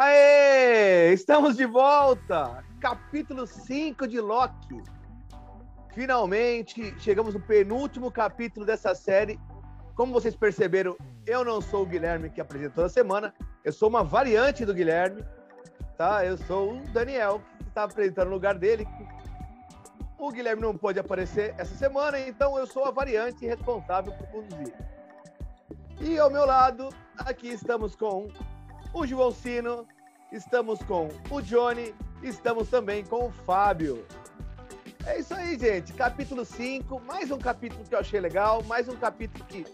Aê! Estamos de volta! Capítulo 5 de Loki. Finalmente chegamos no penúltimo capítulo dessa série. Como vocês perceberam, eu não sou o Guilherme que apresenta toda semana, eu sou uma variante do Guilherme, tá? Eu sou o Daniel, que está apresentando no lugar dele. O Guilherme não pôde aparecer essa semana, então eu sou a variante responsável por conduzir. E ao meu lado, aqui estamos com o João Sino, estamos com o Johnny, estamos também com o Fábio. É isso aí, gente. Capítulo 5, mais um capítulo que eu achei legal, mais um capítulo que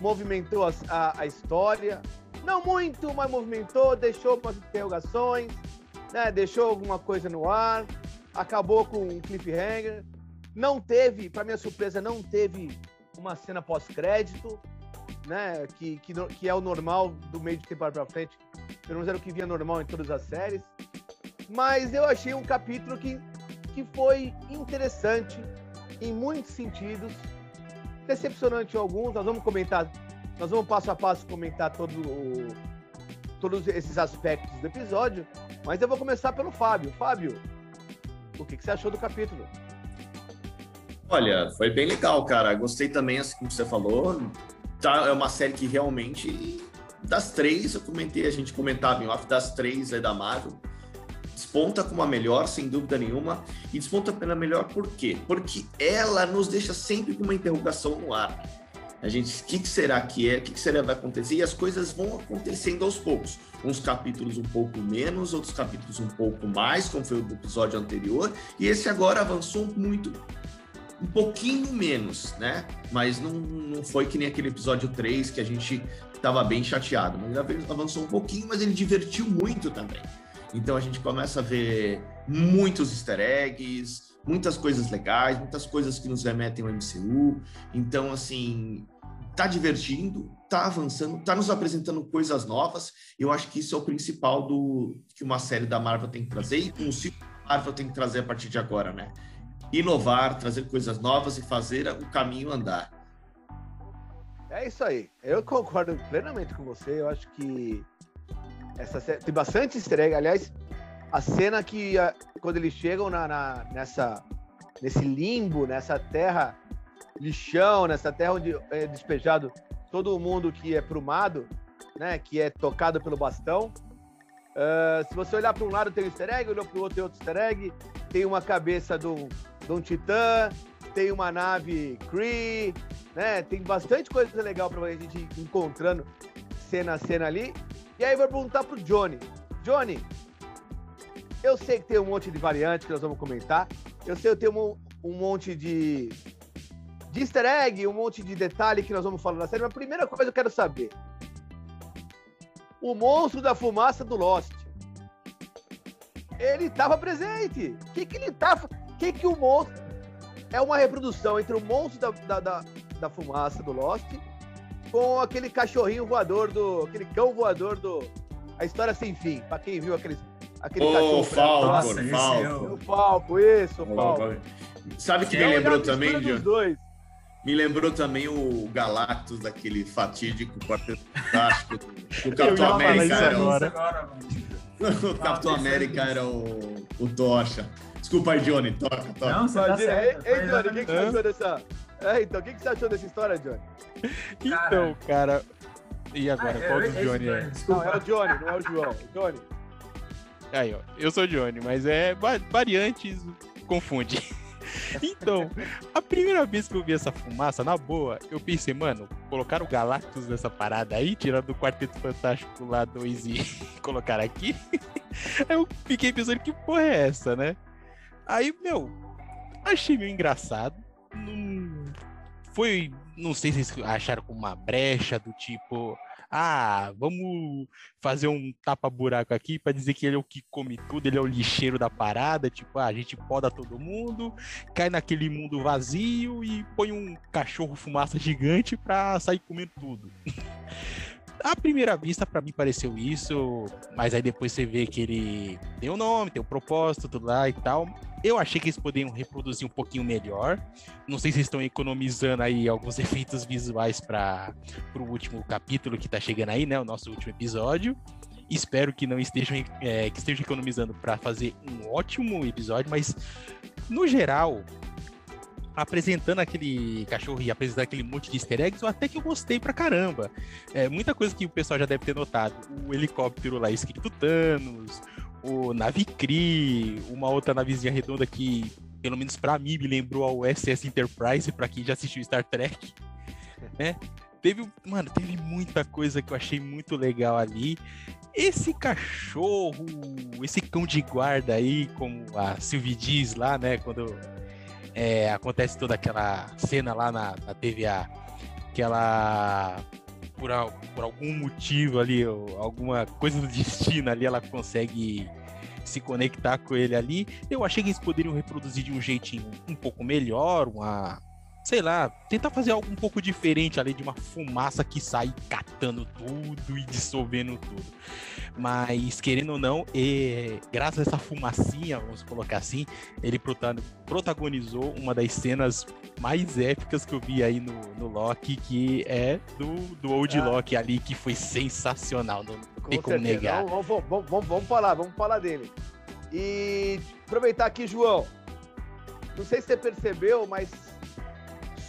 movimentou a, a, a história. Não muito, mas movimentou, deixou umas interrogações, né? deixou alguma coisa no ar, acabou com um cliffhanger. Não teve, para minha surpresa, não teve uma cena pós-crédito né? Que, que, que é o normal do meio de temporada para frente. Pelo menos era o que vinha normal em todas as séries. Mas eu achei um capítulo que, que foi interessante em muitos sentidos, decepcionante em alguns. Nós vamos comentar, nós vamos passo a passo comentar todo o, todos esses aspectos do episódio. Mas eu vou começar pelo Fábio. Fábio, o que, que você achou do capítulo? Olha, foi bem legal, cara. Gostei também, assim como você falou tá, é uma série que realmente, das três, eu comentei, a gente comentava em off, das três é da Marvel, desponta como a melhor, sem dúvida nenhuma, e desponta pela melhor por quê? Porque ela nos deixa sempre com uma interrogação no ar. A gente, o que, que, será que é? O que, que, será que vai acontecer? E as coisas vão acontecendo aos poucos. Uns capítulos um pouco menos, outros capítulos um pouco mais, como foi o episódio anterior. E esse agora avançou muito um pouquinho menos, né? Mas não, não foi que nem aquele episódio 3 que a gente estava bem chateado. Mas ele avançou um pouquinho, mas ele divertiu muito também. Então a gente começa a ver muitos easter eggs, muitas coisas legais, muitas coisas que nos remetem ao MCU. Então, assim, tá divertindo, tá avançando, tá nos apresentando coisas novas. Eu acho que isso é o principal do que uma série da Marvel tem que trazer e o ciclo Marvel tem que trazer a partir de agora, né? Inovar, trazer coisas novas e fazer o caminho andar. É isso aí. Eu concordo plenamente com você. Eu acho que essa tem bastante easter Aliás, a cena que quando eles chegam na, na, nessa nesse limbo, nessa terra lixão, nessa terra onde é despejado todo mundo que é prumado, né, que é tocado pelo bastão. Uh, se você olhar para um lado tem um easter egg, olhou para o outro tem outro easter egg, tem uma cabeça do, um titã, tem uma nave Kree, né? Tem bastante coisa legal para a gente encontrando cena a cena ali. E aí eu vou perguntar pro Johnny. Johnny, eu sei que tem um monte de variantes que nós vamos comentar. Eu sei que tem um, um monte de, de easter egg, um monte de detalhe que nós vamos falar na série. Mas a primeira coisa eu quero saber. O monstro da fumaça do Lost. Ele estava presente. O que, que ele estava que, que o monstro é uma reprodução entre o monstro da, da, da, da fumaça do Lost com aquele cachorrinho voador do. aquele cão voador do. A história sem fim, pra quem viu aquele, aquele oh, cachorro. Falco, Nossa, Falco. O Falco, isso, o Falco. Sabe que me lembrou também, John? Me lembrou também o Galactus daquele fatídico Quarteto Fantástico. o Capitão América era o... o Capitão América era o, o Tocha. Desculpa aí, Johnny. Toca, toca. Não, você tá certo, Ei, Johnny, o que, que você achou dessa... É, então, o que, que você achou dessa história, Johnny? Então, cara... E agora, ah, qual é, do Johnny é? Não, é o Johnny, não é o João. Johnny. Aí, ó. Eu sou Johnny, mas é variantes confunde. Então, a primeira vez que eu vi essa fumaça, na boa, eu pensei, mano, colocaram o Galactus nessa parada aí, tirando o Quarteto Fantástico lá 2 e colocaram aqui. Aí eu fiquei pensando, que porra é essa, né? Aí, meu, achei meio engraçado. Não foi, não sei se vocês acharam como uma brecha do tipo, ah, vamos fazer um tapa-buraco aqui para dizer que ele é o que come tudo, ele é o lixeiro da parada, tipo, ah, a gente poda todo mundo, cai naquele mundo vazio e põe um cachorro fumaça gigante para sair comendo tudo. à primeira vista, para mim, pareceu isso, mas aí depois você vê que ele tem o um nome, tem o um propósito, tudo lá e tal. Eu achei que eles poderiam reproduzir um pouquinho melhor. Não sei se estão economizando aí alguns efeitos visuais para o último capítulo que tá chegando aí, né? O nosso último episódio. Espero que não estejam, é, que estejam economizando para fazer um ótimo episódio, mas no geral, apresentando aquele cachorro e apresentando aquele monte de easter eggs, eu até que eu gostei pra caramba. É, muita coisa que o pessoal já deve ter notado. O helicóptero lá escrito Thanos, o Navicri, uma outra navezinha redonda que, pelo menos para mim, me lembrou ao SS Enterprise, para quem já assistiu Star Trek, né? Teve, mano, teve muita coisa que eu achei muito legal ali. Esse cachorro, esse cão de guarda aí, como a Sylvie diz lá, né, quando é, acontece toda aquela cena lá na, na TVA, que ela por, por algum motivo ali, alguma coisa do destino ali, ela consegue se conectar com ele ali. Eu achei que eles poderiam reproduzir de um jeitinho um pouco melhor, uma sei lá, tentar fazer algo um pouco diferente ali de uma fumaça que sai catando tudo e dissolvendo tudo. Mas, querendo ou não, e, graças a essa fumacinha, vamos colocar assim, ele protagonizou uma das cenas mais épicas que eu vi aí no, no Loki, que é do, do Old ah. Loki ali, que foi sensacional, não com tem como certeza. negar. Vamos, vamos, vamos, vamos falar, vamos falar dele. E aproveitar aqui, João, não sei se você percebeu, mas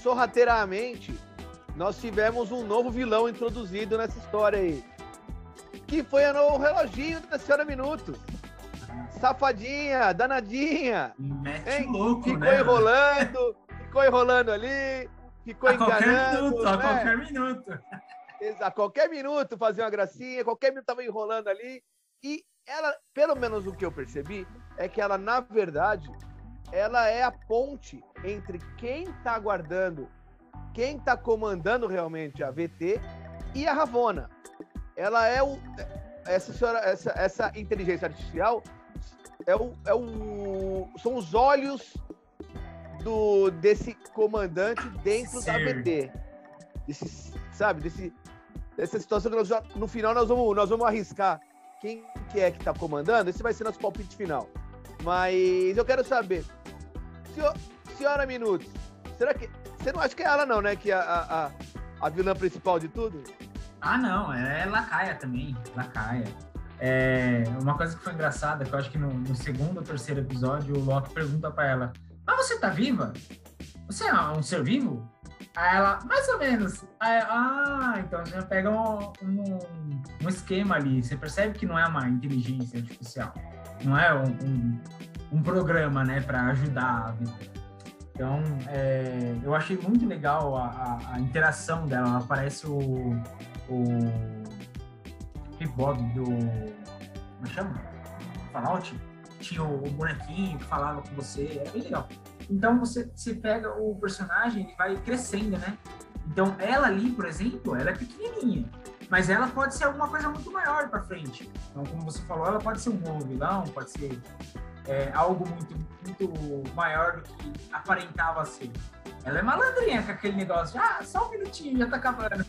sorrateiramente, nós tivemos um novo vilão introduzido nessa história aí. Que foi o reloginho da senhora Minutos. Safadinha, danadinha. Mete louco, ficou né? enrolando, ficou enrolando ali, ficou a enganando. Qualquer minuto, né? A qualquer minuto. A qualquer minuto fazia uma gracinha, qualquer minuto tava enrolando ali. E ela, pelo menos o que eu percebi, é que ela, na verdade, ela é a ponte entre quem está guardando, quem está comandando realmente a VT e a Ravona. Ela é o essa senhora, essa, essa inteligência artificial é o, é o são os olhos do desse comandante dentro Sim. da VT. Desse, sabe, desse dessa situação que nós no final nós vamos nós vamos arriscar quem que é que está comandando. Esse vai ser nosso palpite final. Mas eu quero saber Senhor, senhora Minutos, será que. Você não acha que é ela, não, né? Que é a, a, a vilã principal de tudo? Ah, não, é Lacaia também. Lacaia. É, uma coisa que foi engraçada, que eu acho que no, no segundo ou terceiro episódio, o Loki pergunta para ela: Mas você tá viva? Você é um ser vivo? Aí ela, mais ou menos. Aí, ah, então já pega um, um, um, esquema ali. Você percebe que não é uma inteligência artificial. Não é um, um um programa, né, para ajudar a vida. Então, é, eu achei muito legal a, a, a interação dela. Ela parece o, o Bob do. Como é chama? Fallout. Tinha o, bonequinho que falava com você. Era bem legal. Então, você, você pega o personagem e vai crescendo, né? Então, ela ali, por exemplo, ela é pequenininha. Mas ela pode ser alguma coisa muito maior para frente. Então, como você falou, ela pode ser um novo vilão, pode ser é, algo muito, muito maior do que aparentava ser. Ela é malandrinha com aquele negócio, ah, só um minutinho, já tá acabando.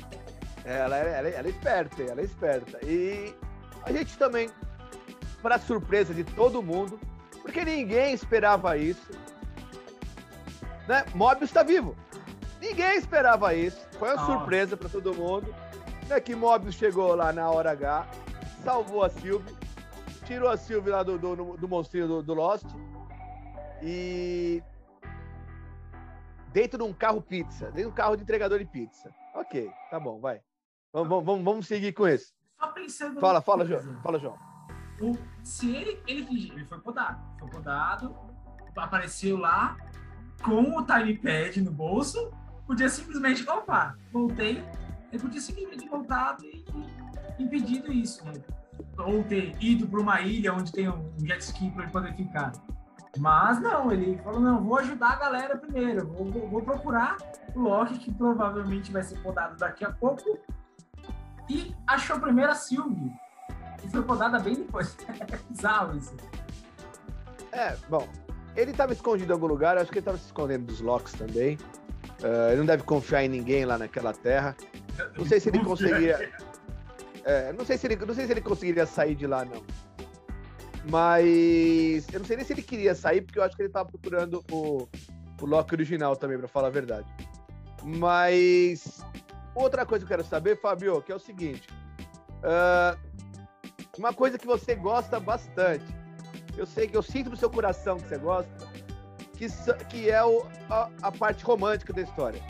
ela, é, ela, é, ela é esperta, ela é esperta. E a gente também, para surpresa de todo mundo, porque ninguém esperava isso, né? Mobius está vivo. Ninguém esperava isso. Foi uma Nossa. surpresa para todo mundo. Né? Que Mobius chegou lá na hora H, salvou a Sylvie tirou a Sylvie lá do, do, do monstrinho do, do Lost e dentro de um carro pizza, dentro de um carro de entregador de pizza. Ok, tá bom, vai. Vamos, vamos, vamos seguir com isso. Só pensando. Fala, fala, João. Fala, João. O, se ele, ele, ele foi podado, foi podado, apareceu lá com o time pad no bolso, podia simplesmente, opa, voltei, ele podia simplesmente voltado e, e impedido isso, né? ou ter ido para uma ilha onde tem um jet ski para ele poder ficar. Mas não, ele falou: não, vou ajudar a galera primeiro, vou, vou, vou procurar o Loki, que provavelmente vai ser podado daqui a pouco. E achou primeiro a Sylvie, que foi podada bem depois. é bizarro isso. É, bom, ele estava escondido em algum lugar, acho que ele estava se escondendo dos Locks também. Uh, ele não deve confiar em ninguém lá naquela terra. Não sei se ele conseguiria. É, não, sei se ele, não sei se ele conseguiria sair de lá, não. Mas eu não sei nem se ele queria sair, porque eu acho que ele tava procurando o, o Loki original também, para falar a verdade. Mas outra coisa que eu quero saber, Fabio, que é o seguinte: uh, uma coisa que você gosta bastante. Eu sei que eu sinto no seu coração que você gosta, que, que é o, a, a, parte romântica da história.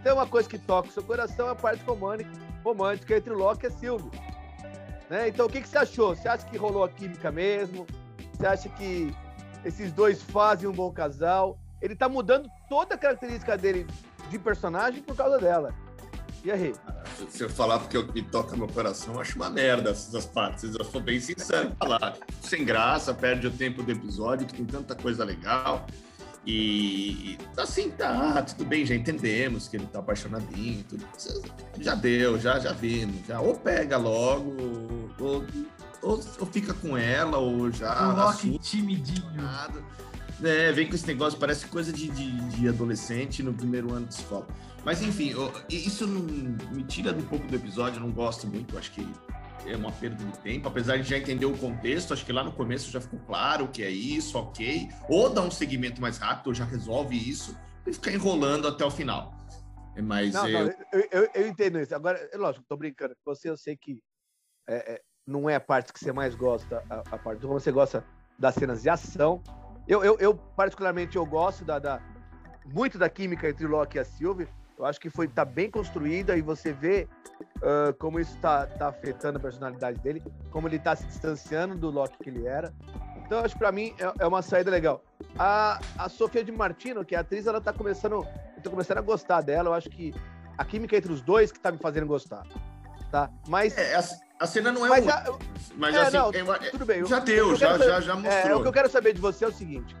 Então, uma coisa que toca o seu coração é a parte romântica, romântica entre Loki e Silvio. Né? Então, o que, que você achou? Você acha que rolou a química mesmo? Você acha que esses dois fazem um bom casal? Ele tá mudando toda a característica dele de personagem por causa dela. E aí? Se eu falar porque me toca meu coração, eu acho uma merda essas partes. Eu sou bem sincero em falar. Sem graça, perde o tempo do episódio, que tem tanta coisa legal. E assim, tá, tudo bem, já entendemos que ele tá apaixonadinho, tudo. já deu, já, já vimos. Já, ou pega logo, ou, ou, ou fica com ela, ou já. Coloque timidinho. É, vem com esse negócio, parece coisa de, de, de, adolescente no primeiro ano de escola. Mas enfim, eu, isso não me tira um pouco do episódio, eu não gosto muito, acho que é uma perda de tempo, apesar de já entender o contexto, acho que lá no começo já ficou claro o que é isso, ok. Ou dá um segmento mais rápido, ou já resolve isso, e ficar enrolando até o final. É, mas não, eu... Não, eu, eu, eu, entendo isso. Agora, é lógico, tô brincando. Você, eu sei que é, é, não é a parte que você mais gosta, a, a parte do você gosta das cenas de ação, eu, eu, eu, particularmente, eu gosto da, da, muito da química entre o Loki e a Sylvie. Eu acho que foi tá bem construída e você vê uh, como isso está tá afetando a personalidade dele, como ele está se distanciando do Loki que ele era. Então, acho que para mim é, é, uma saída legal. A, a Sofia de Martino, que é a atriz, ela tá começando, eu tô começando a gostar dela. Eu acho que a química entre os dois que tá me fazendo gostar. Tá? Mas. É, a cena não é mas, a, mas é, assim, não, eu, tudo bem. Já deu, já, saber, já, já mostrou. É, o que eu quero saber de você é o seguinte: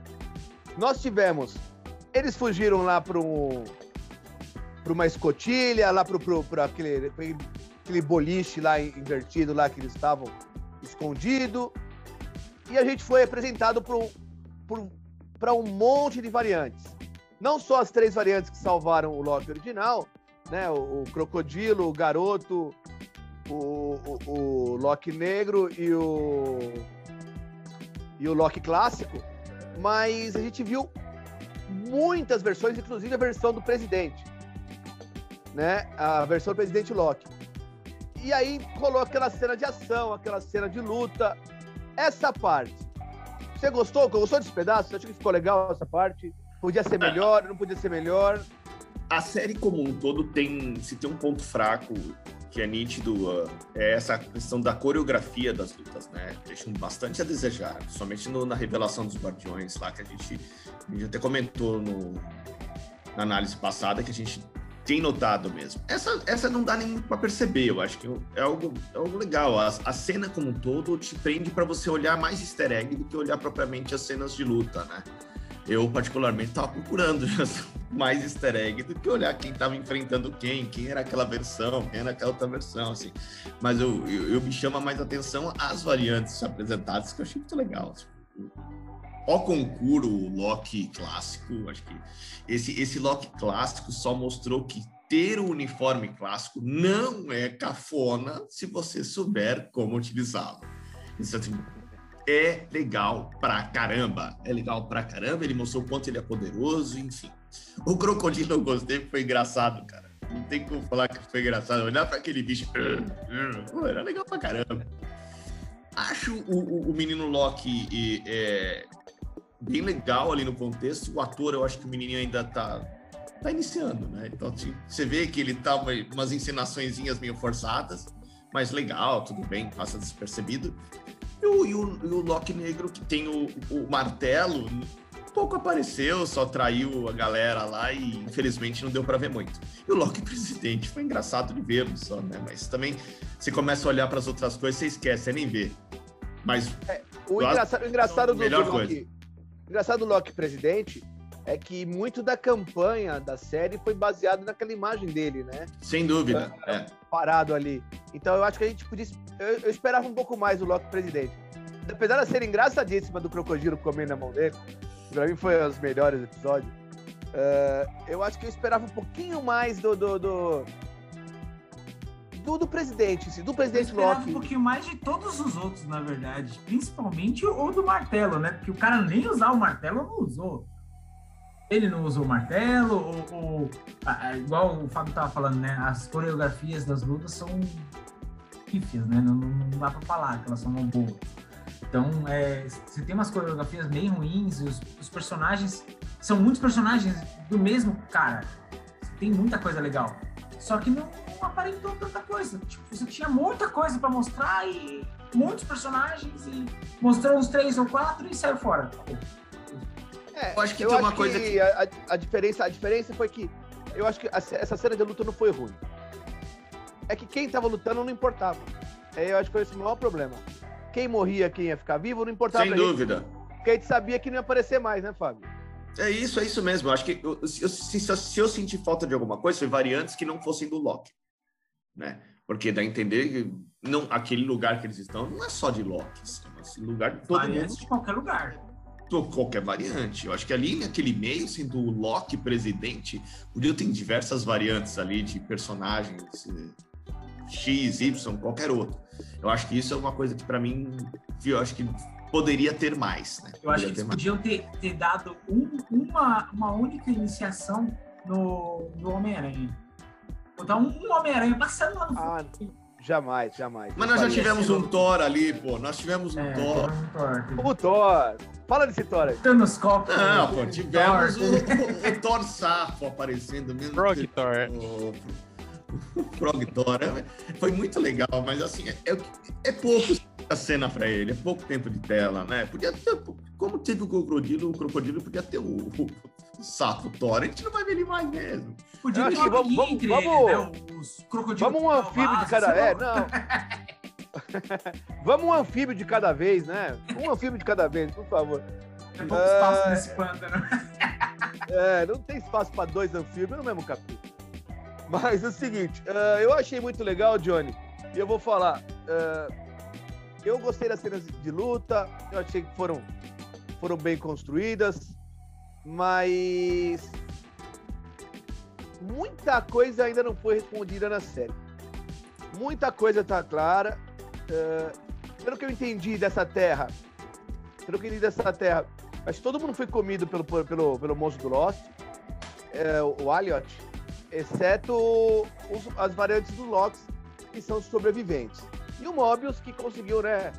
nós tivemos. Eles fugiram lá para um, para uma escotilha, lá para aquele, aquele boliche lá invertido lá que eles estavam escondido. E a gente foi apresentado para um monte de variantes. Não só as três variantes que salvaram o Loki original, né? O, o crocodilo, o garoto o, o, o Loki negro e o e o Loki clássico, mas a gente viu muitas versões, inclusive a versão do presidente, né? A versão do presidente Loki. E aí rolou aquela cena de ação, aquela cena de luta. Essa parte. Você gostou? Gostou desse pedaço? Você achou que ficou legal essa parte? Podia ser melhor, não podia ser melhor? A série como um todo tem, se tem um ponto fraco, que é nítido uh, é essa questão da coreografia das lutas, né? Deixam bastante a desejar, somente no, na revelação dos Guardiões lá, que a gente, a gente até comentou no, na análise passada, que a gente tem notado mesmo. Essa, essa não dá nem para perceber, eu acho que é algo, é algo legal. A, a cena como um todo te prende para você olhar mais easter egg do que olhar propriamente as cenas de luta, né? eu particularmente estava procurando mais easter egg do que olhar quem estava enfrentando quem, quem era aquela versão, quem era aquela outra versão, assim. Mas eu, eu, eu me chama mais atenção as variantes apresentadas, que eu achei muito legal. Assim. O concuro, o Loki clássico, acho que esse, esse Loki clássico só mostrou que ter o uniforme clássico não é cafona se você souber como utilizá-lo. Isso assim, é legal pra caramba. É legal pra caramba, ele mostrou o quanto ele é poderoso, enfim. O crocodilo eu gostei, foi engraçado, cara. Não tem como falar que foi engraçado. Olhar pra aquele bicho. Era legal pra caramba. Acho o, o, o menino Loki é, bem legal ali no contexto. O ator, eu acho que o menininho ainda tá, tá iniciando, né? Então tipo, você vê que ele tá umas encenaçõezinhas meio forçadas, mas legal, tudo bem, passa despercebido. E o, e o, e o Loki Negro, que tem o, o martelo, pouco apareceu, só traiu a galera lá e infelizmente não deu para ver muito. E o Loki presidente foi engraçado de ver só, né? Mas também você começa a olhar para as outras coisas, você esquece, você nem vê. Mas é, o, engraçado, o engraçado do, do Loki, engraçado do Loki presidente é que muito da campanha da série foi baseado naquela imagem dele, né? Sem dúvida. É, é. Parado ali. Então eu acho que a gente podia. Eu, eu esperava um pouco mais do Loki presidente. Apesar de ser engraçadíssima do crocodilo comendo na mão dele, pra mim foi os melhores episódios. Uh, eu acho que eu esperava um pouquinho mais do, do, do do, do presidente, do presidente Loki. um pouquinho mais de todos os outros, na verdade. Principalmente o do martelo, né? Porque o cara nem usar o martelo não usou ele não usou martelo, ou, ou igual o Fábio tava falando, né? As coreografias das lutas são pífias, né? Não, não dá pra falar que elas são boas. Então, é, você tem umas coreografias meio ruins, os, os personagens são muitos personagens do mesmo cara. Tem muita coisa legal. Só que não aparentou tanta coisa. Tipo, você tinha muita coisa para mostrar e muitos personagens e mostrou uns três ou quatro e saiu fora. É, eu acho que eu tem uma coisa que, que... A, a, diferença, a diferença foi que eu acho que a, essa cena de luta não foi ruim. É que quem tava lutando não importava. É, eu acho que foi esse o maior problema. Quem morria, quem ia ficar vivo, não importava. Sem dúvida. Gente, porque a gente sabia que não ia aparecer mais, né, Fábio? É isso, é isso mesmo. Eu acho que eu, eu, se, se, eu senti falta de alguma coisa, foi variantes que não fossem do Loki. Né? Porque dá a entender que não, aquele lugar que eles estão não é só de Loki. É esse lugar de todo variantes mundo. de qualquer lugar. Qualquer variante. Eu acho que ali naquele meio, sendo o Loki presidente, podia ter diversas variantes ali de personagens eh, X, Y, qualquer outro. Eu acho que isso é uma coisa que, para mim, eu acho que poderia ter mais. Né? Eu acho que eles podiam ter, ter dado um, uma, uma única iniciação no, no Homem-Aranha. Botar um, um Homem-Aranha passando lá no ah, Jamais, jamais. Mas nós já tivemos um Thor ali, pô. Nós tivemos um é, Thor. Um Thor. O Thor. Fala desse Thor aí. Thanos Cop. Não, pô, tivemos o, o, o, Thor Safo aparecendo mesmo. Frog Thor. O, Frog Thor. É, foi muito legal, mas assim, é, é, é pouco a cena para ele, é pouco tempo de tela, né? Podia ter, como teve o crocodilo, o crocodilo podia ter o, o, o sapo Thor, a gente não vai ver ele mais mesmo. Podia ter vamos, vamos, vamos, né? Os crocodilos. Vamos um anfíbio de cada. É, não. vamos um anfíbio de cada vez, né? Um anfíbio de cada vez, por favor. Tem pouco espaço é... nesse pântano. é, não tem espaço para dois anfíbios no mesmo capítulo. Mas é o seguinte, uh, eu achei muito legal, Johnny, e eu vou falar. Uh, eu gostei das cenas de luta, eu achei que foram, foram bem construídas, mas muita coisa ainda não foi respondida na série. Muita coisa tá clara. Uh, pelo que eu entendi dessa terra, pelo que eu entendi dessa terra, acho que todo mundo foi comido pelo, pelo, pelo monstro do Lost, uh, o Aliot, exceto os, as variantes do Loki, que são sobreviventes. E o Mobius que conseguiu, né,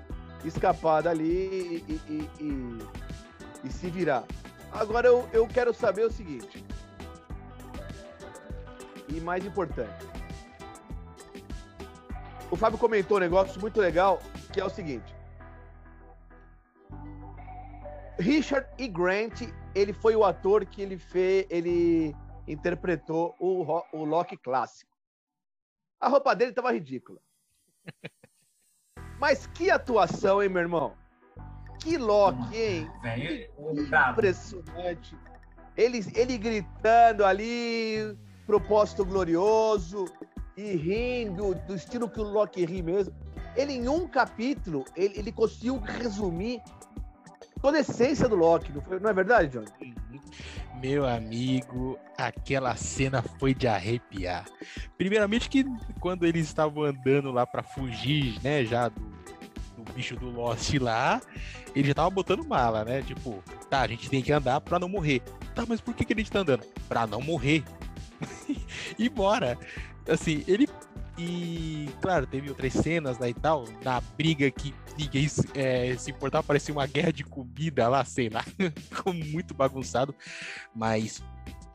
escapar dali e, e, e, e se virar. Agora eu, eu quero saber o seguinte. E mais importante. O Fábio comentou um negócio muito legal, que é o seguinte. Richard E. Grant, ele foi o ator que ele fez, ele interpretou o, o Loki clássico. A roupa dele estava ridícula. Mas que atuação, hein, meu irmão? Que Loki, hein? que impressionante. Ele, ele gritando ali, propósito glorioso, e rindo, do estilo que o Loki ri mesmo. Ele, em um capítulo, ele, ele conseguiu resumir toda a essência do Loki, não, foi, não é verdade, John? Meu amigo, aquela cena foi de arrepiar. Primeiramente que quando eles estavam andando lá para fugir, né, já do, do, bicho do Lost lá, ele já tava botando mala, né? Tipo, tá, a gente tem que andar para não morrer. Tá, mas por que, que a gente tá andando? Pra não morrer. e bora. Assim, ele e, claro, teve outras cenas lá e tal, na briga que ninguém é, se importava, parecia uma guerra de comida lá, sei lá, ficou muito bagunçado, mas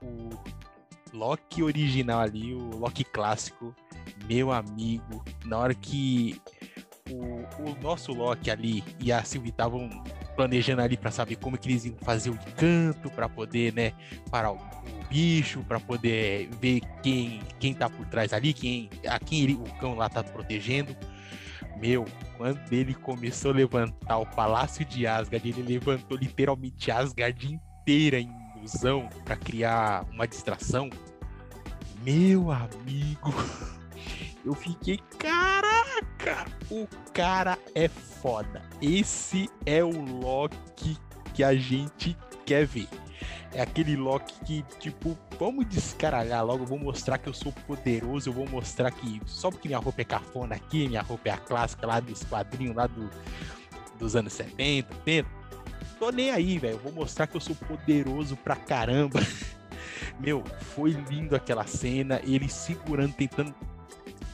o Loki original ali, o Loki clássico, meu amigo, na hora que o, o nosso Loki ali e a Sylvie estavam planejando ali para saber como que eles iam fazer o encanto para poder, né, parar o bicho, para poder ver quem quem tá por trás ali, quem a quem ele, o cão lá tá protegendo. Meu, quando ele começou a levantar o Palácio de Asgard, ele levantou literalmente Asgard inteira em ilusão para criar uma distração. Meu amigo, eu fiquei, caraca, o cara é foda. Esse é o Loki que a gente quer ver. É aquele Loki que, tipo, vamos descaralhar logo, vou mostrar que eu sou poderoso, eu vou mostrar que só porque minha roupa é cafona aqui, minha roupa é a clássica lá dos quadrinhos lá do, dos anos 70, 80. Tô nem aí, velho. Vou mostrar que eu sou poderoso pra caramba. Meu, foi lindo aquela cena, ele segurando, tentando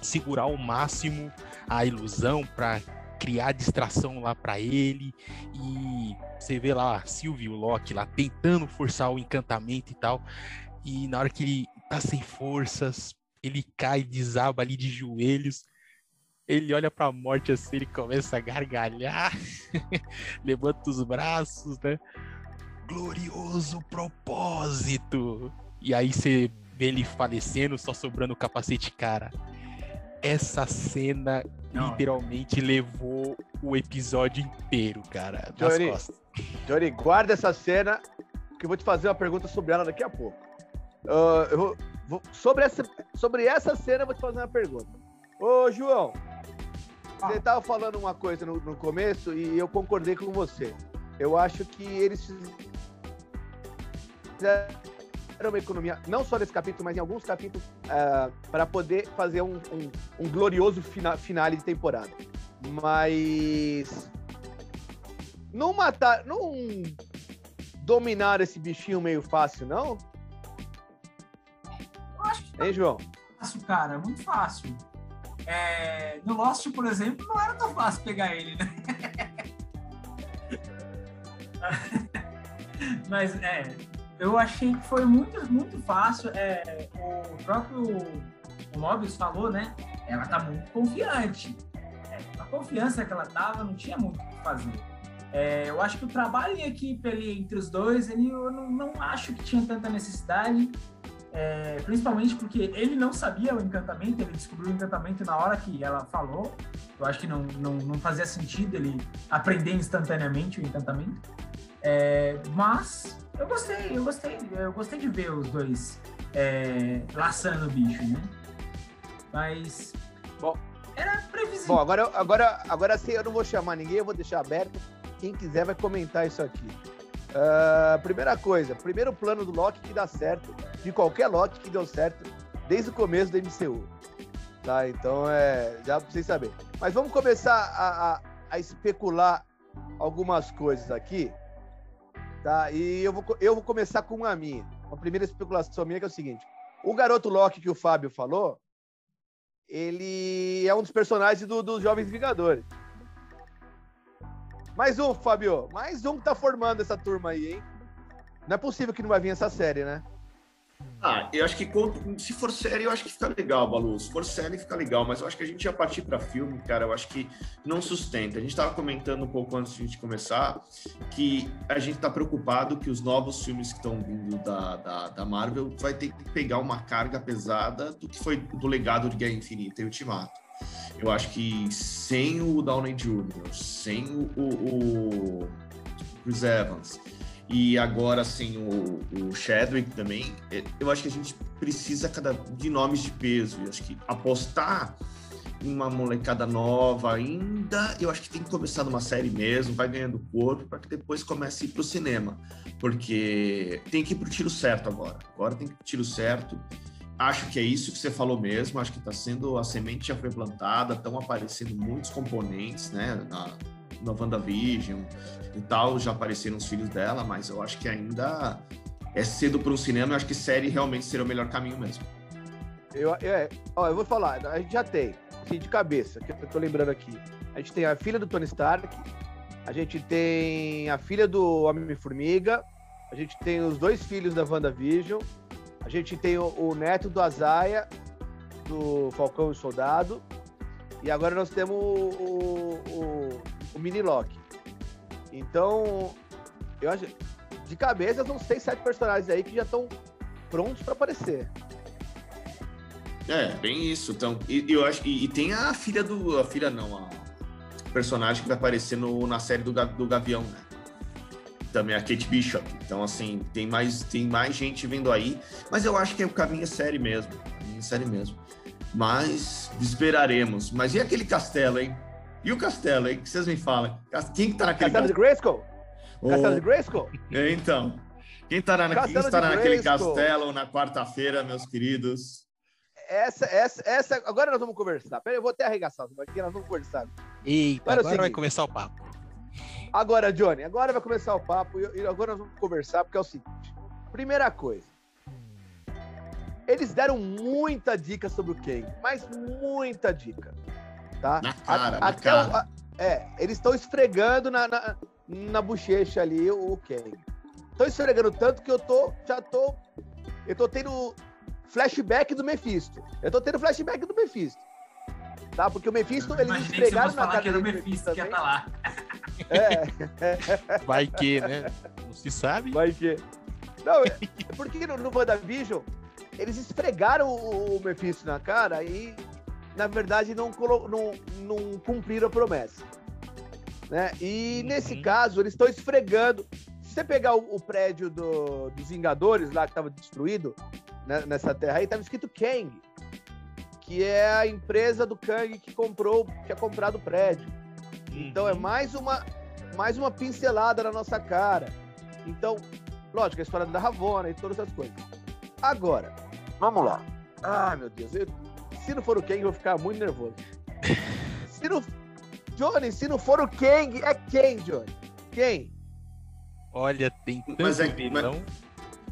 segurar ao máximo a ilusão para criar distração lá para ele. E você vê lá Silvio Loki lá tentando forçar o encantamento e tal. E na hora que ele tá sem forças ele cai desaba ali de joelhos. Ele olha para a morte assim ele começa a gargalhar levanta os braços né? Glorioso propósito! E aí você vê ele falecendo só sobrando o capacete cara essa cena não. literalmente levou o episódio inteiro, cara, nas Johnny, costas. Johnny, guarda essa cena, que eu vou te fazer uma pergunta sobre ela daqui a pouco. Uh, eu vou, vou, sobre, essa, sobre essa cena, eu vou te fazer uma pergunta. Ô, João, ah. você estava falando uma coisa no, no começo e eu concordei com você. Eu acho que eles fizeram uma economia, não só nesse capítulo, mas em alguns capítulos, uh, para poder fazer um, um, um glorioso fina, finale de temporada. Mas. Não matar. Não dominar esse bichinho meio fácil, não? Eu acho que. Hein, João? Fácil, cara, muito fácil. É, no Lost, por exemplo, não era tão fácil pegar ele, né? Mas é, eu achei que foi muito, muito fácil. É, o próprio o Mobius falou, né? Ela tá muito confiante confiança que ela tava, não tinha muito o que fazer. É, eu acho que o trabalho em equipe ali entre os dois, ele, eu não, não acho que tinha tanta necessidade, é, principalmente porque ele não sabia o encantamento, ele descobriu o encantamento na hora que ela falou. Eu acho que não, não, não fazia sentido ele aprender instantaneamente o encantamento. É, mas eu gostei, eu gostei, eu gostei de ver os dois é, laçando o bicho, né? Mas. Bom, era previsível. Bom, agora, agora, agora sim, eu não vou chamar ninguém, eu vou deixar aberto. Quem quiser vai comentar isso aqui. Uh, primeira coisa, primeiro plano do Loki que dá certo, de qualquer Loki que deu certo desde o começo do MCU. Tá, então é. Já pra vocês saberem. Mas vamos começar a, a, a especular algumas coisas aqui. Tá? E eu vou, eu vou começar com uma minha. Uma primeira especulação minha que é o seguinte: o garoto Loki que o Fábio falou, ele é um dos personagens do, dos Jovens Vingadores. Mais um, Fabio. Mais um que tá formando essa turma aí, hein? Não é possível que não vai vir essa série, né? Ah, eu acho que se for série, eu acho que fica legal, Balu. Se for série, fica legal, mas eu acho que a gente ia partir para filme, cara. Eu acho que não sustenta. A gente estava comentando um pouco antes de a gente começar que a gente está preocupado que os novos filmes que estão vindo da, da, da, Marvel vai ter que pegar uma carga pesada do que foi do legado de Guerra Infinita e Ultimato. Eu acho que sem o Downey Jr., sem o, o, o Chris Evans e agora sem o, o Chadwick também, é, eu acho que a gente precisa cada, de nomes de peso. Eu acho que apostar em uma molecada nova ainda, eu acho que tem que começar numa série mesmo, vai ganhando corpo, para que depois comece a ir para o cinema. Porque tem que ir para o tiro certo agora. Agora tem que ir pro tiro certo. Acho que é isso que você falou mesmo. Acho que está sendo. A semente já foi plantada, estão aparecendo muitos componentes, né? Na, na WandaVision e tal, já apareceram os filhos dela, mas eu acho que ainda é cedo para o cinema, eu acho que série realmente seria o melhor caminho mesmo. Eu, é, ó, eu vou falar, a gente já tem, assim, de cabeça, que eu tô lembrando aqui. A gente tem a filha do Tony Stark, a gente tem a filha do Homem-Formiga, a gente tem os dois filhos da WandaVision, a gente tem o, o neto do Azaia, do Falcão e Soldado, e agora nós temos o, o, o mini Loki. Então, eu acho. De cabeça, são seis, sete personagens aí que já estão prontos para aparecer. É, bem isso. Então, e, eu acho, e, e, tem a filha do. A filha não, a personagem que vai aparecer no, na série do, do Gavião, né? Também a Kate Bishop. Então, assim, tem mais, tem mais gente vindo aí. Mas eu acho que o caminho é série mesmo. É série mesmo. Mas esperaremos. Mas e aquele castelo, hein? E o castelo, hein? Que vocês me falam? Quem que tá naquele castelo? de Grayskull? Oh. Castelo de Grayskull? É, então. Quem estará, na... Quem estará naquele castelo na quarta-feira, meus queridos? Essa, essa, essa. Agora nós vamos conversar. Pera, eu vou até arregaçar, porque nós vamos conversar. Eita, agora, agora vai começar o papo. Agora, Johnny, agora vai começar o papo e agora nós vamos conversar, porque é o seguinte. Primeira coisa. Eles deram muita dica sobre o Kang, mas muita dica. Tá? Na cara, A- na até o- cara. a- é, eles estão esfregando na, na, na bochecha ali o Kang. Estão esfregando tanto que eu tô, já tô, eu tô tendo flashback do Mephisto. Eu tô tendo flashback do Mephisto. Tá? Porque o Mephisto, eles esfregaram na falar cara que era o dele Mephisto que estar lá. É, Vai que, né? Não se sabe. vai que. Não, é porque no, no WandaVision, eles esfregaram o, o Mephisto na cara e, na verdade, não, não, não cumpriram a promessa. Né? E Uhum. nesse caso, eles estão esfregando. Se você pegar o, o prédio do- dos Vingadores, lá que estava destruído, né, nessa terra aí, estava escrito Kang, que é a empresa do Kang que comprou, que tinha comprado o prédio. Então é mais uma, mais uma pincelada na nossa cara. Então, lógico, a história da Ravona e todas essas coisas. Agora, vamos lá. Ah, meu Deus. eu- se não for o Kang, eu vou ficar muito nervoso. Se não, Johnny, se não for o Kang, é quem, Johnny? Quem? Olha, tem tanto Mas é- vilão.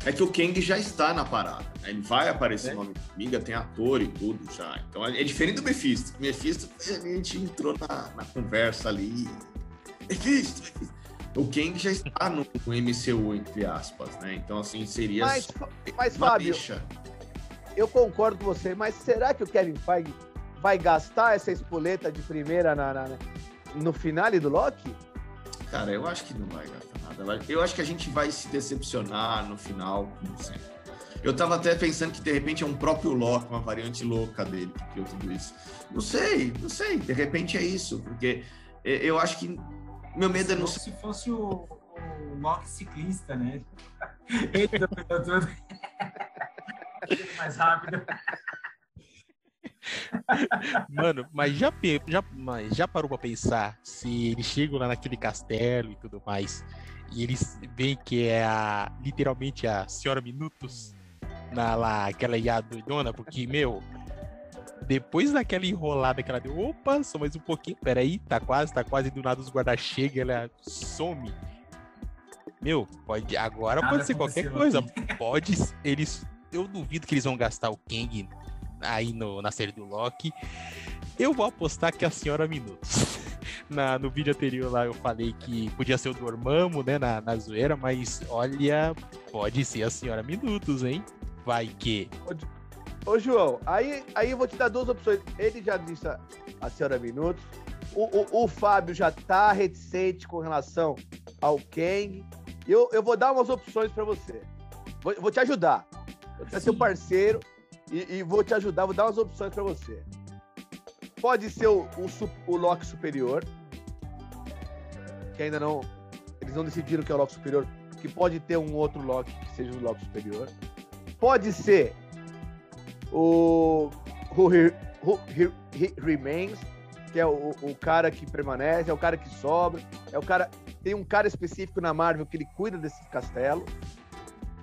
É que o Kang já está na parada. né? Ele vai aparecer É. no Amiga, tem ator e tudo já. Então é diferente do Mephisto. O Mephisto, a gente entrou na, na conversa ali. Mephisto, Mephisto. O Kang já está no, no MCU, entre aspas, né? Então, assim, seria Mas, só mas uma Fábio, deixa. Eu concordo com você, mas será que o Kevin Feige vai gastar essa espoleta de primeira na, na- no finale do Loki? Cara, eu acho que não vai gastar nada. Eu acho que a gente vai se decepcionar no final, como sempre. Eu tava até pensando que de repente é um próprio Loki, uma variante louca dele que criou tudo isso. Não sei, não sei. De repente é isso, porque eh, eu acho que meu medo é não Se fosse o, o Loki ciclista, né? Ele. mais rápido. Mano, mas já, já, mas já parou pra pensar se eles chegam lá naquele castelo e tudo mais, e eles veem que é a, literalmente a Senhora Minutos, na, lá, aquela IA doidona, porque, meu, depois daquela enrolada que ela deu, opa, só mais um pouquinho, peraí, tá quase, tá quase, do nada os guardas chegam, ela some. Meu, pode, agora Nada pode ser qualquer aconteceu coisa, pode, eles, eu duvido que eles vão gastar o Kang aí no, na série do Loki. Eu vou apostar que a Senhora Minutos. Na, no vídeo anterior lá eu falei que podia ser o Dormammu, né, na, na zoeira, mas olha, pode ser a Senhora Minutos, hein? Vai que. Ô, João, aí, aí eu vou te dar duas opções. Ele já disse a, a senhora Minutos. O, o, o Fábio já tá reticente com relação ao Kang. Eu, eu vou dar umas opções para você. Vou, vou te ajudar. Vou ser seu parceiro e, e vou te ajudar. Vou dar umas opções para você. Pode ser o, o, o Loki superior. Que ainda não. Eles não decidiram que é o Loki superior. Que pode ter um outro Loki que seja o Loki superior. Pode ser o Who, Re- Who Re- Re- Remains, que é o, o cara que permanece, é o cara que sobra, é o cara. Tem um cara específico na Marvel que ele cuida desse castelo,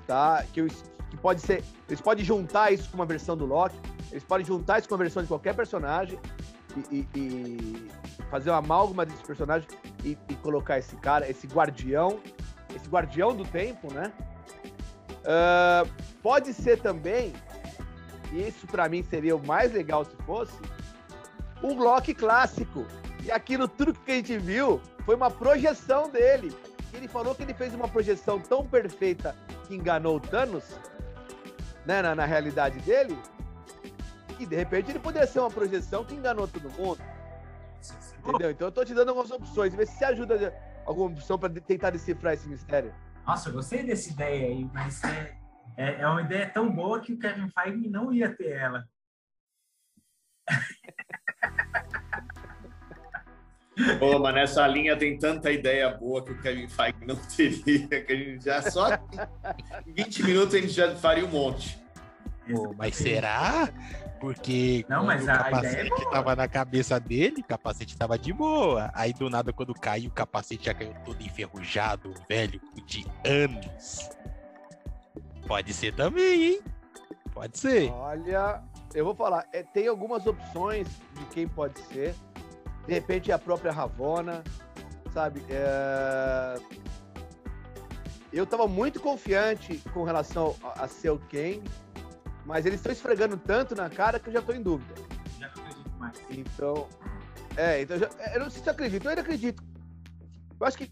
tá? Que, eu- que pode ser. Eles podem juntar isso com uma versão do Loki, eles podem juntar isso com uma versão de qualquer personagem e, e- e fazer uma amálgama desse personagem e, e colocar esse cara, esse guardião, esse guardião do tempo, né? Ah, pode ser também e isso pra mim seria o mais legal se fosse, um Loki clássico. E aquilo tudo que a gente viu foi uma projeção dele. Ele falou que ele fez uma projeção tão perfeita que enganou o Thanos, né, na, na realidade dele, que de repente ele poderia ser uma projeção que enganou todo mundo. Entendeu? Então eu tô te dando algumas opções, vê se ajuda alguma opção de- tentar decifrar esse mistério. Nossa, eu gostei dessa ideia aí, mas é, é, é uma ideia tão boa que o Kevin Feige não ia ter ela. Pô, mas nessa linha tem tanta ideia boa que o Kevin Feige não teria, que a gente já só em 20 minutos a gente já faria um monte. Pô, mas será? Porque Não, mas o a ideia é capacete boa. tava na cabeça dele, o capacete tava de boa. Aí do nada, quando caiu, o capacete já caiu todo enferrujado, velho, de anos. Pode ser também, hein? Pode ser. Olha, eu vou falar, é, tem algumas opções de quem pode ser. De repente é a própria Ravona, sabe? É, Eu tava muito confiante com relação a, a ser o Kang, mas eles estão esfregando tanto na cara que eu já tô em dúvida. Já não acredito mais. Então, É, então já, eu não sei se eu acredito, eu ainda acredito. Eu acho que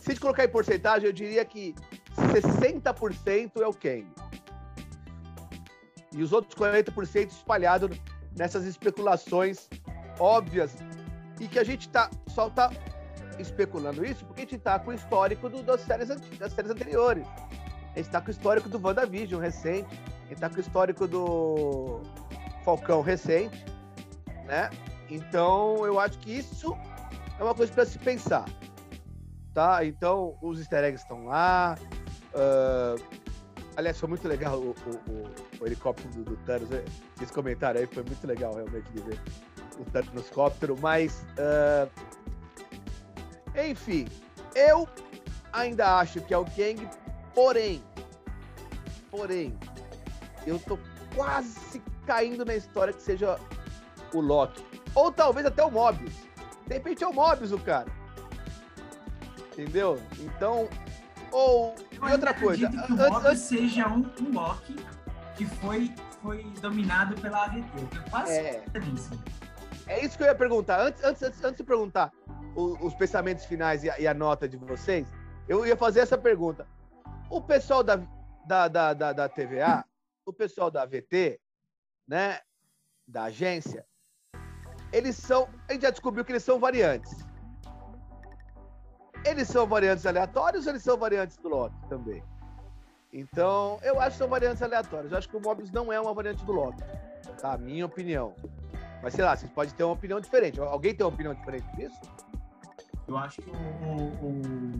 se a gente colocar em porcentagem, eu diria que 60% é o Kang. E os outros 40% espalhados nessas especulações óbvias e que a gente tá, só tá especulando isso porque a gente tá com o histórico do, das, séries, das séries anteriores. A gente tá com o histórico do WandaVision recente, a gente tá com o histórico do Falcão recente, né? Então, eu acho que isso é uma coisa para se pensar, tá? Então, os easter eggs estão lá. Uh, aliás, foi muito legal o, o, o, o helicóptero do, do, Thanos. Esse comentário aí foi muito legal, realmente, de ver o Thanoscóptero. Mas, uh, enfim, eu ainda acho que é o Kang, porém, porém, eu tô quase caindo na história que seja o Loki. Ou talvez até o Mobius. De repente é o Mobius o cara. Entendeu? Então. Ou. Eu e outra coisa. Que o Mobius seja um, um Loki que foi, foi dominado pela AVT. Eu quase é... É isso que eu ia perguntar. Antes, antes, antes, antes de perguntar os, os pensamentos finais e a, e a, nota de vocês, eu ia fazer essa pergunta. O pessoal da, da, da, da, da TVA, o pessoal da AVT, né, da agência, eles são. A gente já descobriu que eles são variantes. Eles são variantes aleatórios ou eles são variantes do Loki também? Então, eu acho que são variantes aleatórias. Eu acho que o Mobius não é uma variante do Loki. Tá? Minha opinião. Mas sei lá, vocês podem ter uma opinião diferente. Alguém tem uma opinião diferente disso? Eu acho que o, o,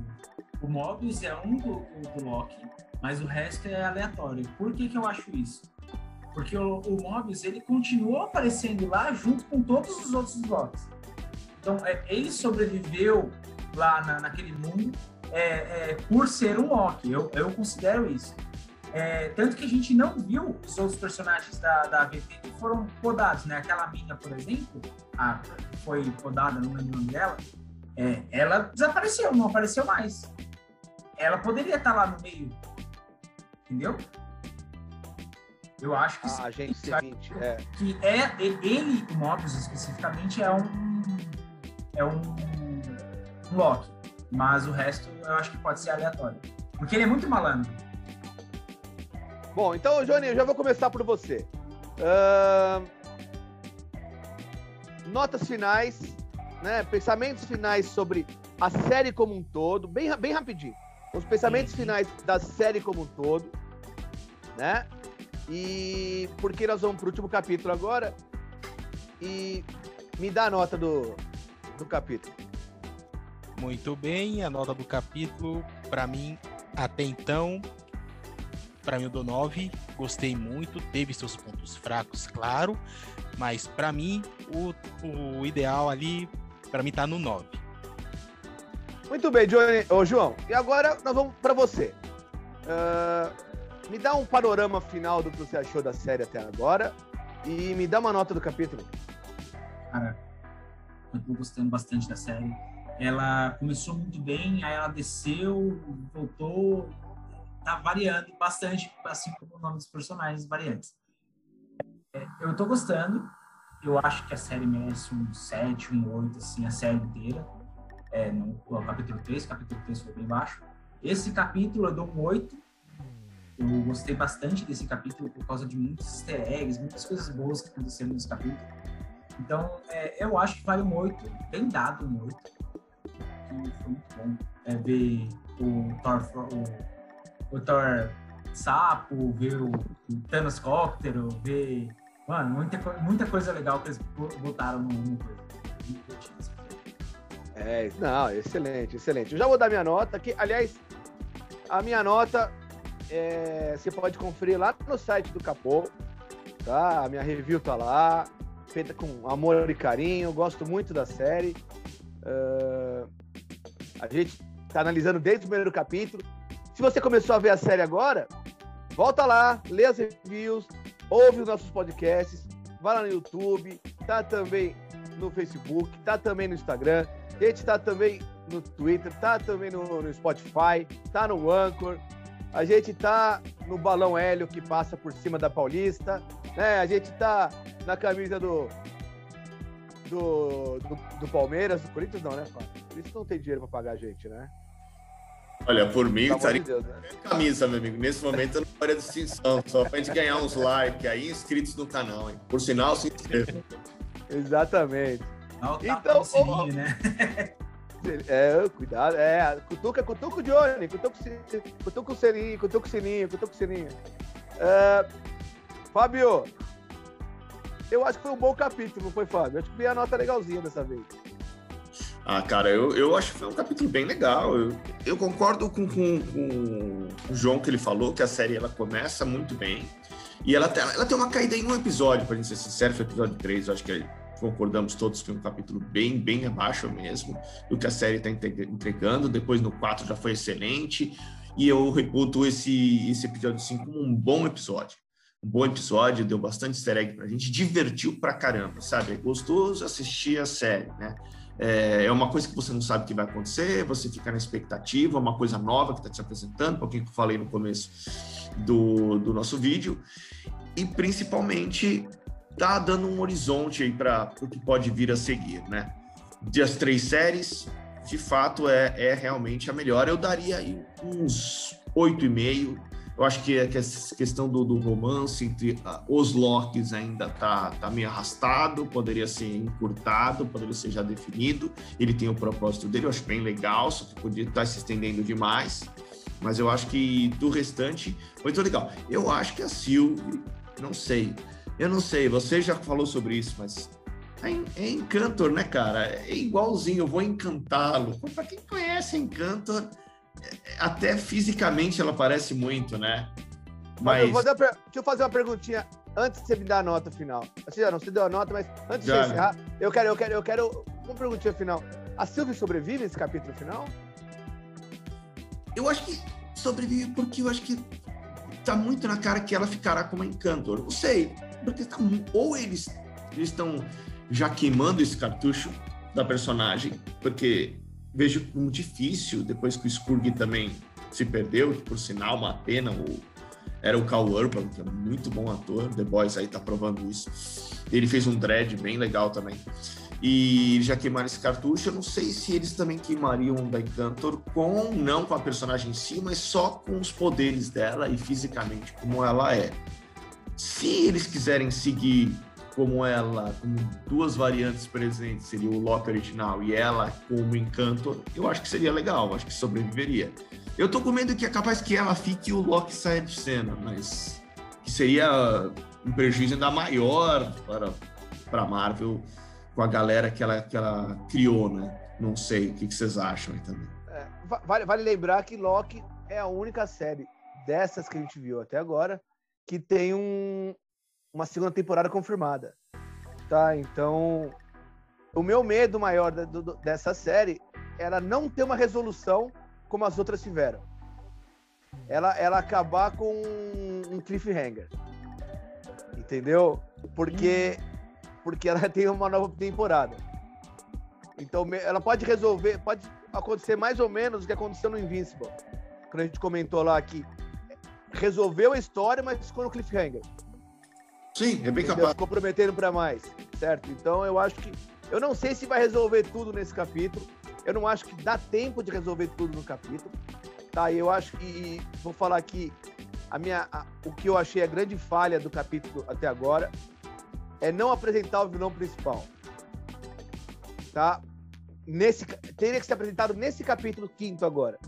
o Mobius é um do, do, Loki, mas o resto é aleatório. Por que, que eu acho isso? Porque o, o Mobius, ele continuou aparecendo lá junto com todos os outros blocos. Então, é, ele sobreviveu lá na, naquele mundo é, é, por ser um Loki. Eu, eu considero isso. É, tanto que a gente não viu os outros personagens da, da AVT que foram podados, né? Aquela mina, por exemplo, a, foi podada, não lembro o nome dela, é, ela desapareceu, não apareceu mais. Ela poderia estar lá no meio, entendeu? Eu acho que. Ah, a gente seguinte, é. Que é ele, o Mobius especificamente, é um. É um. um Loki. Mas o resto eu acho que pode ser aleatório. Porque ele é muito malandro. Bom, então, Johnny, eu já vou começar por você. Uh... Notas finais, né? Pensamentos finais sobre a série como um todo, bem, bem rapidinho. Os pensamentos finais da série como um todo, né? E porque nós vamos para o último capítulo agora. E me dá a nota do, do capítulo. Muito bem, a nota do capítulo, para mim, até então, para mim eu dou 9. Gostei muito, teve seus pontos fracos, claro, mas para mim o, o ideal ali, para mim tá no 9. Muito bem, Johnny, ô, João. E agora nós vamos para você. Uh me dá um panorama final do que você achou da série até agora e me dá uma nota do capítulo. Cara, eu tô gostando bastante da série. Ela começou muito bem, aí ela desceu, voltou, tá variando bastante, assim como o nome dos personagens variantes. É, eu tô gostando, eu acho que a série merece um 7, um 8, assim, a série inteira. É, no, no capítulo 3, capítulo 3 foi bem baixo. Esse capítulo eu dou um 8, eu gostei bastante desse capítulo por causa de muitos easter eggs, muitas coisas boas que aconteceram nesse capítulo. Então, é, eu acho que vale um 8, bem dado um 8. E foi muito bom é, ver o Thor, o, o Thor sapo, ver o, Thanos Cóptero, ver. Mano, muita, muita coisa legal que eles botaram no, no É, não, excelente, excelente. Eu já vou dar minha nota aqui. Aliás, a minha nota é, você pode conferir lá no site do Capô, tá? A minha review tá lá, feita com amor e carinho, gosto muito da série. Uh, a gente tá analisando desde o primeiro capítulo. Se você começou a ver a série agora, volta lá, lê as reviews, ouve os nossos podcasts, vai lá no YouTube, tá também no Facebook, tá também no Instagram, a gente tá também no Twitter, tá também no, no Spotify, tá no Anchor, a gente tá no balão hélio que passa por cima da Paulista, né? A gente tá na camisa do do, do, do Palmeiras, do Corinthians não, né, Fábio? O Corinthians não tem dinheiro pra pagar a gente, né? Olha, por mim, estaria de Deus, né? camisa, meu amigo. Nesse momento eu não faria distinção, só pra gente ganhar uns likes aí, inscritos no canal, hein? Por sinal, se inscreva. Exatamente. Dá o tapa Então, sininho, né? É, cuidado. É, cutuca, cutuca o Johnny, cutuca o sininho, cutuca o sininho, cutuca o sininho, cutuca o sininho. É, Fábio, eu acho que foi um bom capítulo, não foi, Fábio? Acho que veio a nota legalzinha dessa vez. Ah, cara, eu, eu acho que foi um capítulo bem legal. Eu, eu concordo com, com, com o João que ele falou, que a série ela começa muito bem. E ela, ela tem uma caída em um episódio, pra gente ser sincero, foi o episódio 3, eu acho que concordamos todos que foi um capítulo bem, bem abaixo mesmo do que a série está entregando. Depois no 4 já foi excelente. E eu reputo esse, esse episódio 5 como um bom episódio. Um bom episódio, deu bastante easter egg pra gente, divertiu pra caramba, sabe? É gostoso assistir a série, né? É é uma coisa que você não sabe o que vai acontecer, você fica na expectativa, é uma coisa nova que está te apresentando, pouquinho que eu falei no começo do, do nosso vídeo, e principalmente tá dando um horizonte aí para o que pode vir a seguir, né? Das três séries, de fato é, é realmente a melhor. Eu daria aí uns oito e meio. Eu acho que, que essa questão do, do romance entre ah, os Locks ainda tá, tá meio arrastado, poderia ser encurtado, poderia ser já definido. Ele tem o propósito dele, eu acho bem legal, só que podia estar se estendendo demais. Mas eu acho que do restante foi muito legal. Eu acho que a Sylvie, não sei, eu não sei, você já falou sobre isso, mas é, é Encantor, né, cara? É igualzinho, eu vou encantá-lo. Pra quem conhece Encantor, é- é- até fisicamente ela parece muito, né? Mas... Eu Mas per- Deixa eu fazer uma perguntinha antes de você me dar a nota final. Assim, já não, você deu a nota, mas antes de Já. você encerrar, eu quero, eu quero, eu quero uma perguntinha final. A Sylvie sobrevive nesse capítulo final? eu acho que sobrevive porque eu acho que tá muito na cara que ela ficará como Encantor. Não sei, porque tá, ou eles estão já queimando esse cartucho da personagem, porque vejo como difícil depois que o Skurg também se perdeu, que por sinal uma pena, o, era o Cal Urban, que é muito bom ator, The Boys aí tá provando isso. Ele fez um dread bem legal também. E já queimaram esse cartucho, eu não sei se eles também queimariam o da Encantor com, não com a personagem em si, mas só com os poderes dela e fisicamente como ela é. Se eles quiserem seguir como ela, como duas variantes presentes, seria o Loki original e ela como Encantor, eu acho que seria legal, acho que sobreviveria. Eu tô com medo que é capaz que ela fique e o Loki saia de cena, mas que seria um prejuízo ainda maior para para Marvel com a galera que ela, que ela criou, né? Não sei o que, que vocês acham aí também. É, va- vale, vale lembrar que Loki é a única série dessas que a gente viu até agora que tem um- uma segunda temporada confirmada. Tá? Então, o meu medo maior da- do- dessa série era não ter uma resolução como as outras tiveram. Ela, ela acabar com um cliffhanger. Entendeu? Porque, porque ela tem uma nova temporada. Então, ela pode resolver, pode acontecer mais ou menos o que aconteceu no Invincible. Quando a gente comentou lá que resolveu a história, mas ficou no cliffhanger. Sim, é bem Entendeu? capaz. Ficou prometendo para mais, certo? Então eu acho que eu não sei se vai resolver tudo nesse capítulo. Eu não acho que dá tempo de resolver tudo no capítulo. Tá? Eu acho que vou falar aqui a minha a- o que eu achei a grande falha do capítulo até agora é não apresentar o vilão principal. Tá? Nesse teria que ser apresentado nesse capítulo quinto agora.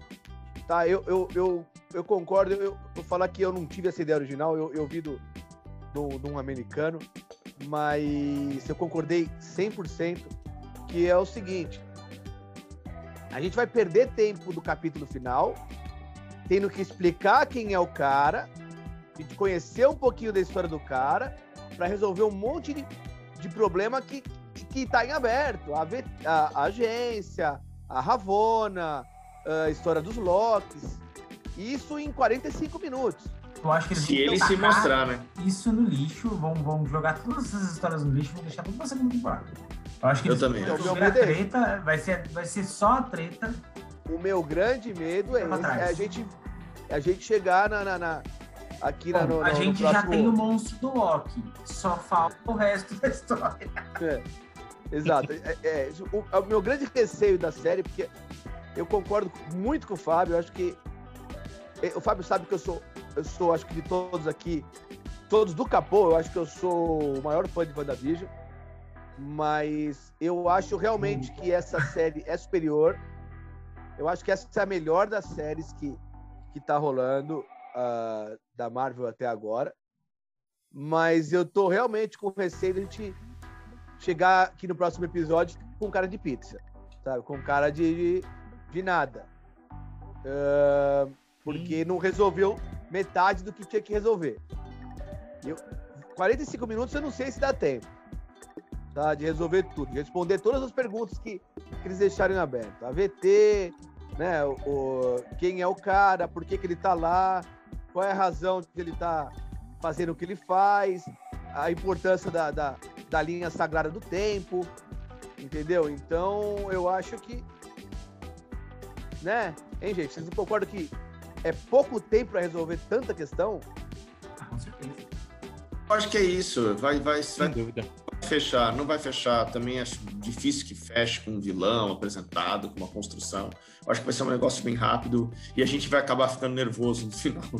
Tá? Eu eu, eu, eu concordo, eu, eu vou falar que eu não tive essa ideia original, eu, eu vi do, do, de um americano, mas eu concordei 100% que é o seguinte: a gente vai perder tempo do capítulo final, tendo que explicar quem é o cara, gente conhecer um pouquinho da história do cara, para resolver um monte de, de problema que, que tá em aberto. A, a- a agência, a Ravona, a história dos Locks. Isso em 45 minutos. Eu acho que eles Se vão ele se mostrar, né? isso no lixo, vão, vão jogar todas essas histórias no lixo e vão deixar tudo pra segunda temporada. Eu acho que Eu eles também vão resolver a treta, vai ser, vai ser só a treta. O meu grande medo é, esse, é a gente é a gente chegar na, na- na- aqui na, Bom, no, a no- no gente já tem o monstro do Loki, só falta o resto da história. É. Exato. É, é, o, é o meu grande receio da série, porque eu concordo muito com o Fábio, eu acho que. O Fábio sabe que eu sou, eu sou, acho que de todos aqui, todos do Capô, eu acho que eu sou o maior fã de WandaVision. Mas eu acho realmente que essa série é superior. Eu acho que essa é a melhor das séries que, que tá rolando ah, da Marvel até agora. Mas eu tô realmente com receio de a gente chegar aqui no próximo episódio com cara de pizza, sabe? Com cara de, de, de nada. Ah, porque não resolveu metade do que tinha que resolver. Eu- 45 minutos eu não sei se dá tempo tá? de resolver tudo, de responder todas as perguntas que, que eles deixarem aberto. A VT, né? O, o- quem é o cara, por que, que ele tá lá, qual é a razão de ele tá fazendo o que ele faz, a importância da, da, da linha sagrada do tempo, entendeu? Então eu acho que, né? Hein, gente? Vocês não concordam que é pouco tempo para resolver tanta questão? Ah, com certeza. Eu acho que é isso. Vai, vai, Sem vai dúvida. fechar. Não vai fechar. Também acho difícil que feche com um vilão apresentado, com uma construção. Eu acho que vai ser um negócio bem rápido e a gente vai acabar ficando nervoso no final.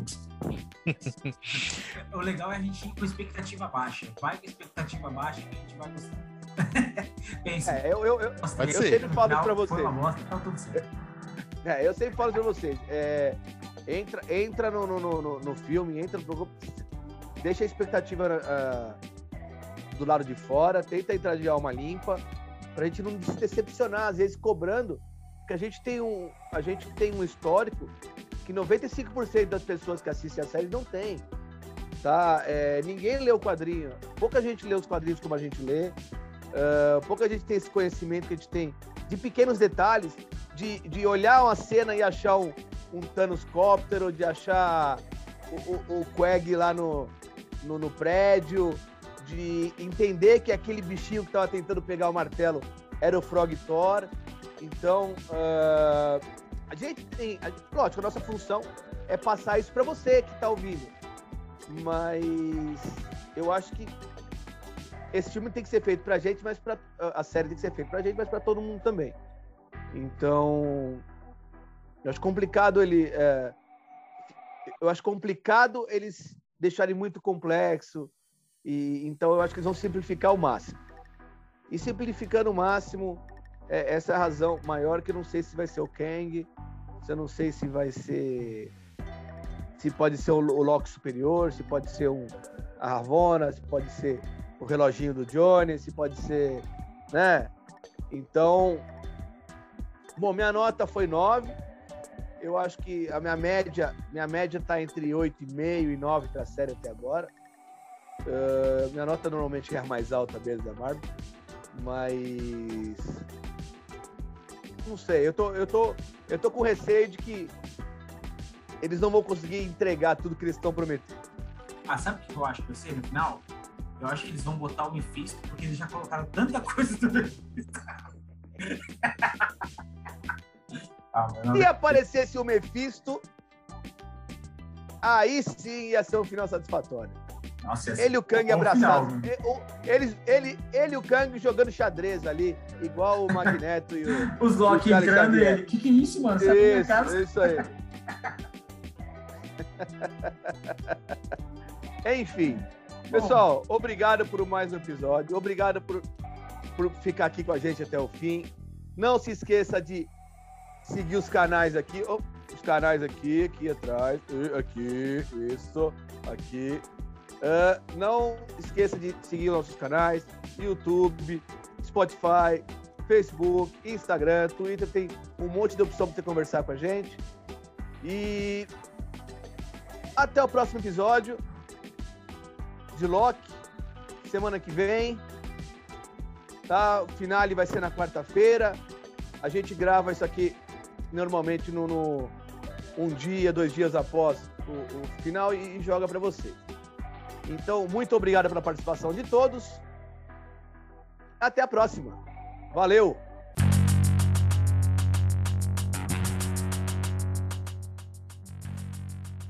O legal é a gente ir com expectativa baixa. Vai com expectativa baixa que a gente vai gostar. Pensa. É, eu, eu, eu, eu sempre falo para vocês. Foi uma bosta, tá tudo certo. É, eu sempre falo pra vocês. é, entra entra no, no, no, no filme, entra no deixa a expectativa ah, do lado de fora, tenta entrar de alma limpa, pra gente não se decepcionar, às vezes cobrando, porque a gente tem um, a gente tem um histórico que 95% das pessoas que assistem a série não tem. Tá? É, ninguém lê o quadrinho, pouca gente lê os quadrinhos como a gente lê, ah, pouca gente tem esse conhecimento que a gente tem de pequenos detalhes, de, de olhar uma cena e achar um, um Thanos Cóptero, de achar o, o, o lá no, no, no prédio, de entender que aquele bichinho que tava tentando pegar o martelo era o Frog Thor. Então, ah, a gente tem. A, lógico, a nossa função é passar isso para você que tá ouvindo. Mas eu acho que esse filme tem que ser feito pra gente, mas pra, a série tem que ser feita pra gente, mas pra todo mundo também. Então, eu acho complicado ele. é, eu acho complicado eles deixarem muito complexo. E, então, eu acho que eles vão simplificar o máximo. E simplificando o máximo, é, essa é a razão maior que eu não sei se vai ser o Kang, eu não sei se vai ser. Se pode ser o, o Loki superior, se pode ser um, a Ravonna, se pode ser o reloginho do Johnny, se pode ser. Né? Então, Bom, minha nota foi 9. Eu acho que a minha média, minha média tá entre 8,5 e 9 para a série até agora. Ah, minha nota normalmente é a mais alta mesmo da Marvel, mas não sei, eu tô, eu tô, eu tô com receio de que eles não vão conseguir entregar tudo que eles estão prometendo. Ah, sabe o que eu acho que vai ser no final? Eu acho que eles vão botar o Mephisto, porque eles já colocaram tanta coisa do Mephisto. Ah, Se aparecesse o Mephisto, aí sim ia ser um final satisfatório. Nossa, Ele e o Kang bom abraçados. né? E- Eles, ele, ele e o Kang jogando xadrez ali, igual o Magneto e o. Os Loki entrando e ele. Que que é isso, mano? Isso, casa? isso aí. Enfim. Pessoal, obrigado por mais um episódio. Obrigado por, por ficar aqui com a gente até o fim. Não se esqueça de seguir os canais aqui. Oh, os canais aqui, aqui atrás. Aqui, isso, aqui. Ah, não esqueça de seguir nossos canais: YouTube, Spotify, Facebook, Instagram, Twitter. Tem um monte de opção para você conversar com a gente. E até o próximo episódio de Loki. Semana que vem. Tá? O finale vai ser na quarta-feira. A gente grava isso aqui normalmente no, no- um dia, dois dias após o, o final e, e joga para vocês. Então, muito obrigado pela participação de todos. Até a próxima. Valeu!